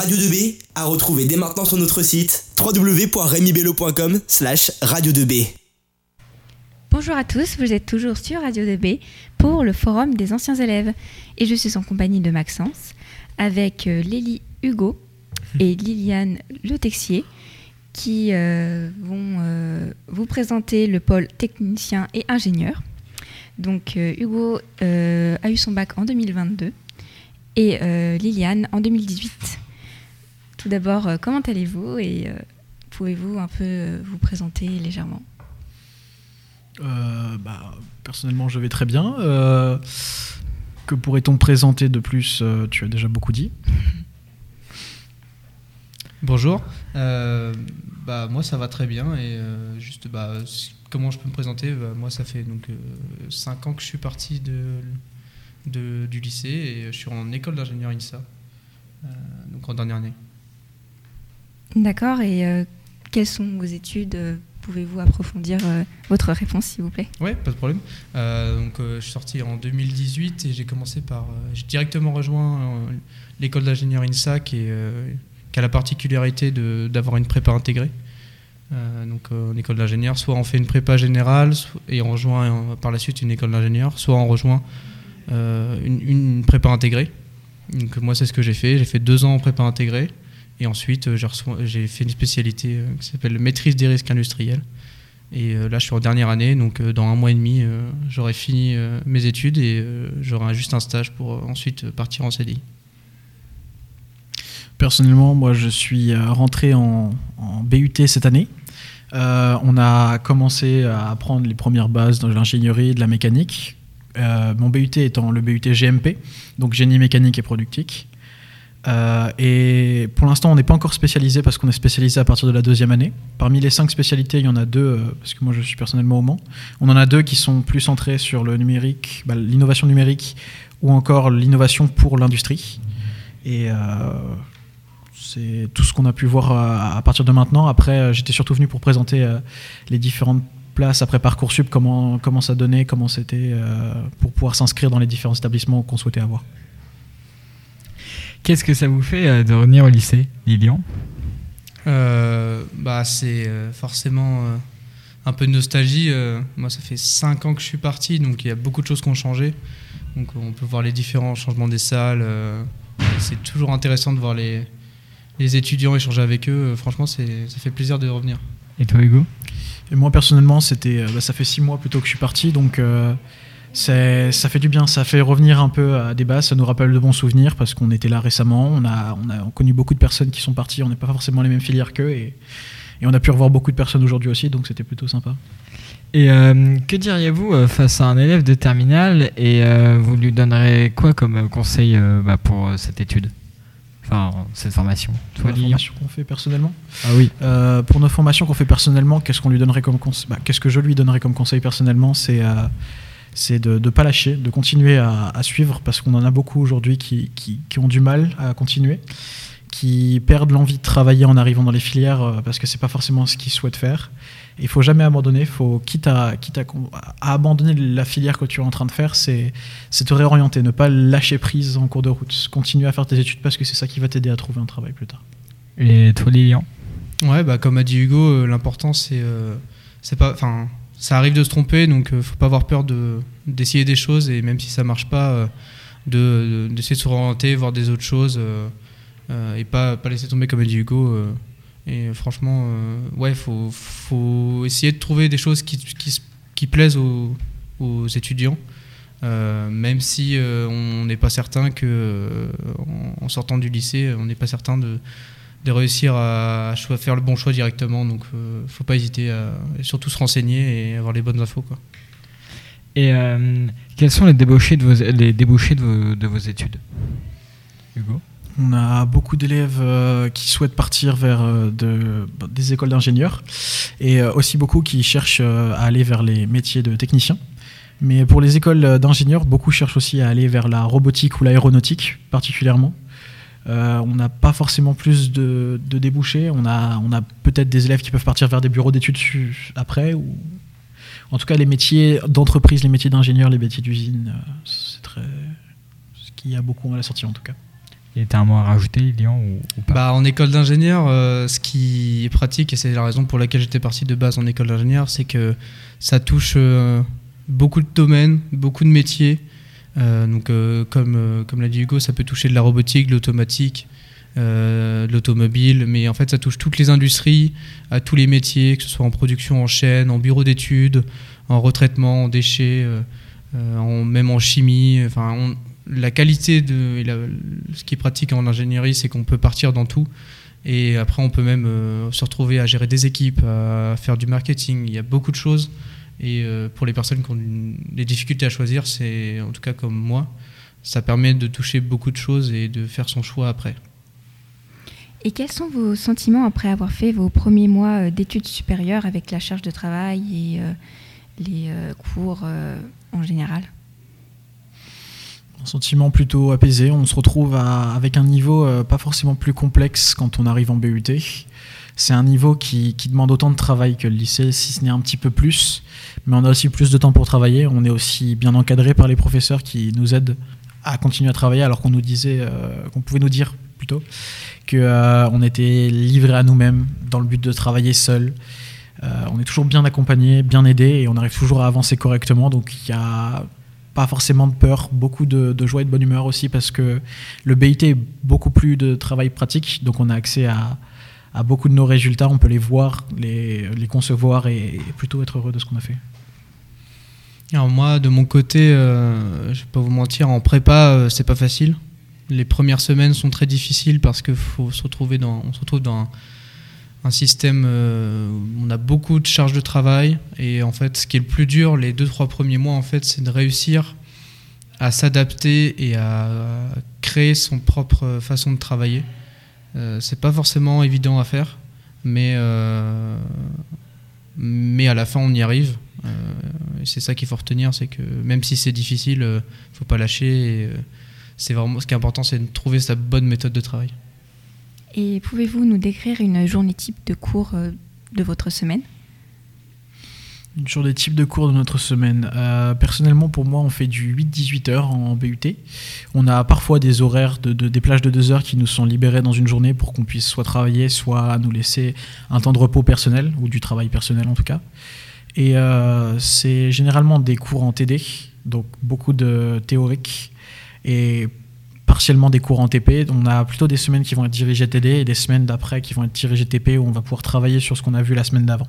Radio 2B à retrouver dès maintenant sur notre site www.remibello.com slash radio 2B. Bonjour à tous, vous êtes toujours sur Radio 2B pour le forum des anciens élèves. Et je suis en compagnie de Maxence avec euh, Lélie Hugo et Liliane Le Texier qui euh, vont euh, vous présenter le pôle technicien et ingénieur. Donc Hugo a eu son bac en 2022 et Liliane en 2018. Tout d'abord, comment allez-vous et pouvez-vous un peu vous présenter légèrement? Bah, Personnellement, je vais très bien. que pourrait-on présenter de plus Tu as déjà beaucoup dit. Bonjour, euh, bah, moi ça va très bien et euh, juste bah, comment je peux me présenter? Bah, Moi ça fait donc 5 euh, ans que je suis parti de, de, du lycée et je suis en école d'ingénieur INSA, donc en dernière année. D'accord, et quelles sont vos études Pouvez-vous approfondir votre réponse s'il vous plaît? Oui, pas de problème. donc je suis sorti en 2018 et j'ai commencé par... j'ai directement rejoint l'école d'ingénieur INSA qui a la particularité d'avoir une prépa intégrée. Euh, donc euh, en école d'ingénieur, soit on fait une prépa générale et on rejoint euh, par la suite une école d'ingénieur, soit on rejoint une, une, prépa intégrée. Donc moi c'est ce que j'ai fait, j'ai fait deux ans en prépa intégrée et ensuite j'ai fait une spécialité qui s'appelle maîtrise des risques industriels. Et là je suis en dernière année, donc dans un mois et demi j'aurai fini mes études et j'aurai juste un stage pour ensuite partir en CDI. Personnellement, moi, je suis euh, rentré en, BUT cette année. Euh, on a commencé à apprendre les premières bases de l'ingénierie, de la mécanique. Euh, mon BUT étant le BUT GMP, donc génie mécanique et productique. Et pour l'instant, on n'est pas encore spécialisé parce qu'on est spécialisé à partir de la deuxième année. Parmi les cinq spécialités, il y en a deux, parce que moi je suis personnellement au Mans. On en a deux qui sont plus centrés sur le numérique, bah, l'innovation numérique ou encore l'innovation pour l'industrie. Et c'est tout ce qu'on a pu voir euh, à, partir de maintenant. Après, euh, j'étais surtout venu pour présenter euh, les différentes places après Parcoursup, comment, comment ça donnait, comment c'était, pour pouvoir s'inscrire dans les différents établissements qu'on souhaitait avoir. Qu'est-ce que ça vous fait de revenir au lycée, Lilian? Bah, C'est forcément un peu de nostalgie. moi, ça fait 5 ans que je suis parti, donc il y a beaucoup de choses qui ont changé. Donc on peut voir les différents changements des salles. c'est toujours intéressant de voir les, les étudiants, échanger avec eux. Euh, franchement, ça fait plaisir de revenir. Et toi, Hugo? Et moi, personnellement, c'était, euh, bah, ça fait six mois plutôt que je suis parti, donc euh, ça fait du bien. Ça fait revenir un peu à des bases. Ça nous rappelle de bons souvenirs parce qu'on était là récemment. On a, on a connu beaucoup de personnes qui sont parties. On n'est pas forcément les mêmes filières qu'eux et, et, on a pu revoir beaucoup de personnes aujourd'hui aussi, donc c'était plutôt sympa. Et que diriez-vous face à un élève de terminale et vous lui donnerez quoi comme conseil bah, pour cette étude? Cette formation? Toi, La formation qu'on fait personnellement? Ah oui. Euh, pour nos formations qu'on fait personnellement, qu'est-ce qu'on lui donnerait comme conseil bah, Qu'est-ce que je lui donnerais comme conseil personnellement? C'est euh, c'est de ne pas lâcher, de continuer à, suivre, parce qu'on en a beaucoup aujourd'hui qui, qui, qui, ont du mal à continuer, qui perdent l'envie de travailler en arrivant dans les filières euh, parce que c'est pas forcément ce qu'ils souhaitent faire. Il faut jamais abandonner. Faut quitte à quitte à, abandonner la filière que tu es en train de faire, c'est c'est te réorienter, ne pas lâcher prise en cours de route. Continuer à faire tes études parce que c'est ça qui va t'aider à trouver un travail plus tard. Et toi, Lilian? Ouais, bah comme a dit Hugo, euh, l'important c'est euh, c'est pas, enfin, ça arrive de se tromper, donc faut pas avoir peur de d'essayer des choses et même si ça marche pas, de d'essayer de se réorienter, voir des autres choses. Euh, et pas, pas laisser tomber comme a dit Hugo. Euh, et franchement, euh, ouais, faut, faut essayer de trouver des choses qui, qui, qui plaisent aux, aux étudiants. même si on n'est pas certain que en, sortant du lycée, on n'est pas certain de, de réussir à, faire le bon choix directement. Donc, ne faut pas hésiter à surtout se renseigner et avoir les bonnes infos. Quoi. Et quels sont les débouchés de vos, les débouchés de vos, de vos études, Hugo? On a beaucoup d'élèves euh, qui souhaitent partir vers euh, des écoles d'ingénieurs et euh, aussi beaucoup qui cherchent à aller vers les métiers de techniciens. Mais pour les écoles d'ingénieurs, beaucoup cherchent aussi à aller vers la robotique ou l'aéronautique particulièrement. On n'a pas forcément plus de, débouchés. On a, on a peut-être des élèves qui peuvent partir vers des bureaux d'études après. Ou... En tout cas, les métiers d'entreprise, les métiers d'ingénieur, les métiers d'usine, c'est très... ce qui a beaucoup à la sortie en tout cas. Il était un mot à rajouter, Lilian, ou, ou pas? Bah, en école d'ingénieur, euh, ce qui est pratique, et c'est la raison pour laquelle j'étais parti de base en école d'ingénieur, c'est que ça touche euh, beaucoup de domaines, beaucoup de métiers. Euh, donc, euh, comme, euh, comme l'a dit Hugo, ça peut toucher de la robotique, de l'automatique, euh, l'automobile, mais en fait, ça touche toutes les industries, à tous les métiers, que ce soit en production, en chaîne, en bureau d'études, en retraitement, en déchets, en- même en chimie. Enfin, la qualité de ce qui est pratique en ingénierie, c'est qu'on peut partir dans tout. Et après, on peut même se retrouver à gérer des équipes, à faire du marketing. Il y a beaucoup de choses. Et euh, pour les personnes qui ont des difficultés à choisir, c'est en tout cas comme moi, ça permet de toucher beaucoup de choses et de faire son choix après. Et quels sont vos sentiments après avoir fait vos premiers mois euh, d'études supérieures avec la charge de travail et euh, les euh, cours euh, en général? Un sentiment plutôt apaisé. On se retrouve à- avec un niveau euh, pas forcément plus complexe quand on arrive en BUT. C'est un niveau qui, demande autant de travail que le lycée, si ce n'est un petit peu plus. Mais on a aussi plus de temps pour travailler. On est aussi bien encadré par les professeurs qui nous aident à continuer à travailler, alors qu'on nous disait, euh, qu'on pouvait nous dire plutôt que euh, était livré à nous-mêmes dans le but de travailler seul. Euh, on est toujours bien accompagné, bien aidé, et on arrive toujours à avancer correctement. Donc il y a pas forcément de peur, beaucoup de, de joie et de bonne humeur aussi parce que le BIT est beaucoup plus de travail pratique, donc on a accès à, à beaucoup de nos résultats, on peut les voir, les, les concevoir et, plutôt être heureux de ce qu'on a fait. Alors moi, de mon côté, euh, je vais pas vous mentir, en prépa, euh, c'est pas facile. Les premières semaines sont très difficiles parce que faut se retrouver dans, on se retrouve dans un, système euh, où on a beaucoup de charges de travail et en fait, ce qui est le plus dur, les deux trois premiers mois, en fait, c'est de réussir à s'adapter et à créer son propre façon de travailler. Euh, c'est pas forcément évident à faire, mais euh, à la fin, on y arrive. Euh, c'est ça qu'il faut retenir, c'est que même si c'est difficile, euh, faut pas lâcher. c'est ce qui est important, c'est de trouver sa bonne méthode de travail. Et pouvez-vous nous décrire une journée type de cours de votre semaine? Sur les types de cours de notre semaine, euh, personnellement pour moi on fait du 8-18 heures en BUT. On a parfois des horaires, de, de- des plages de 2 heures qui nous sont libérées dans une journée pour qu'on puisse soit travailler, soit nous laisser un temps de repos personnel, ou du travail personnel en tout cas. Et euh, c'est généralement des cours en TD, donc beaucoup de théorique, et partiellement des cours en TP. On a plutôt des semaines qui vont être dirigées TD et des semaines d'après qui vont être dirigées TP où on va pouvoir travailler sur ce qu'on a vu la semaine d'avant.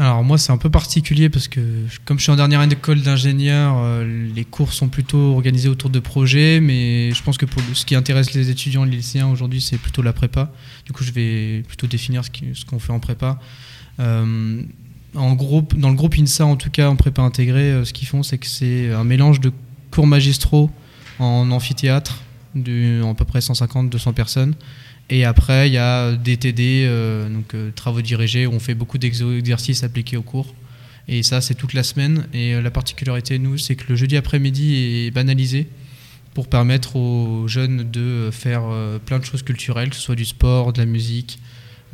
Alors moi c'est un peu particulier parce que comme je suis en dernière année d'école d'ingénieur, euh, les cours sont plutôt organisés autour de projets, mais je pense que ce qui intéresse les étudiants les lycéens aujourd'hui c'est plutôt la prépa. Du coup je vais plutôt définir ce qu'on fait en prépa. Euh, en groupe, dans le groupe INSA en tout cas en prépa intégrée, euh, ce qu'ils font c'est que c'est un mélange de cours magistraux en amphithéâtre à peu près 150-200 personnes. Et après, il y a des TD, euh, donc euh, travaux dirigés, où on fait beaucoup d'exercices appliqués au cours. Et ça, c'est toute la semaine. Et euh, la particularité, nous, c'est que le jeudi après-midi est banalisé pour permettre aux jeunes de faire plein de choses culturelles, que ce soit du sport, de la musique,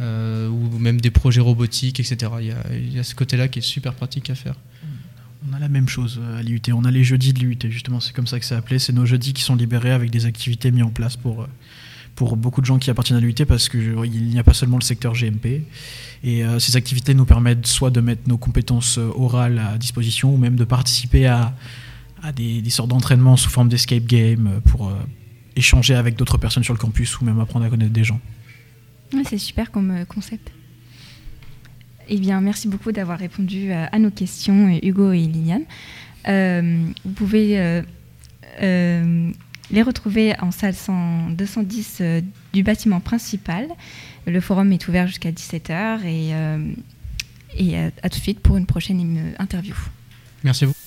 ou même des projets robotiques, etc. Il y a, il y a ce côté-là qui est super pratique à faire. A la même chose euh, à l'IUT. On a les jeudis de l'IUT, justement, c'est comme ça que c'est appelé. C'est nos jeudis qui sont libérés avec des activités mises en place pour, euh, pour beaucoup de gens qui appartiennent à l'IUT parce qu'il n'y a pas seulement le secteur GMP. Et euh, ces activités nous permettent soit de mettre nos compétences orales à disposition ou même de participer à, à des, sortes d'entraînements sous forme d'escape game pour échanger avec d'autres personnes sur le campus ou même apprendre à connaître des gens. C'est super comme concept. Eh bien, merci beaucoup d'avoir répondu à, à nos questions, euh, Hugo et Liliane. Euh, vous pouvez euh, euh, les retrouver en salle 100 210 euh, du bâtiment principal. Le forum est ouvert jusqu'à 17h et, euh, et à, à tout de suite pour une prochaine euh, interview. Merci à vous.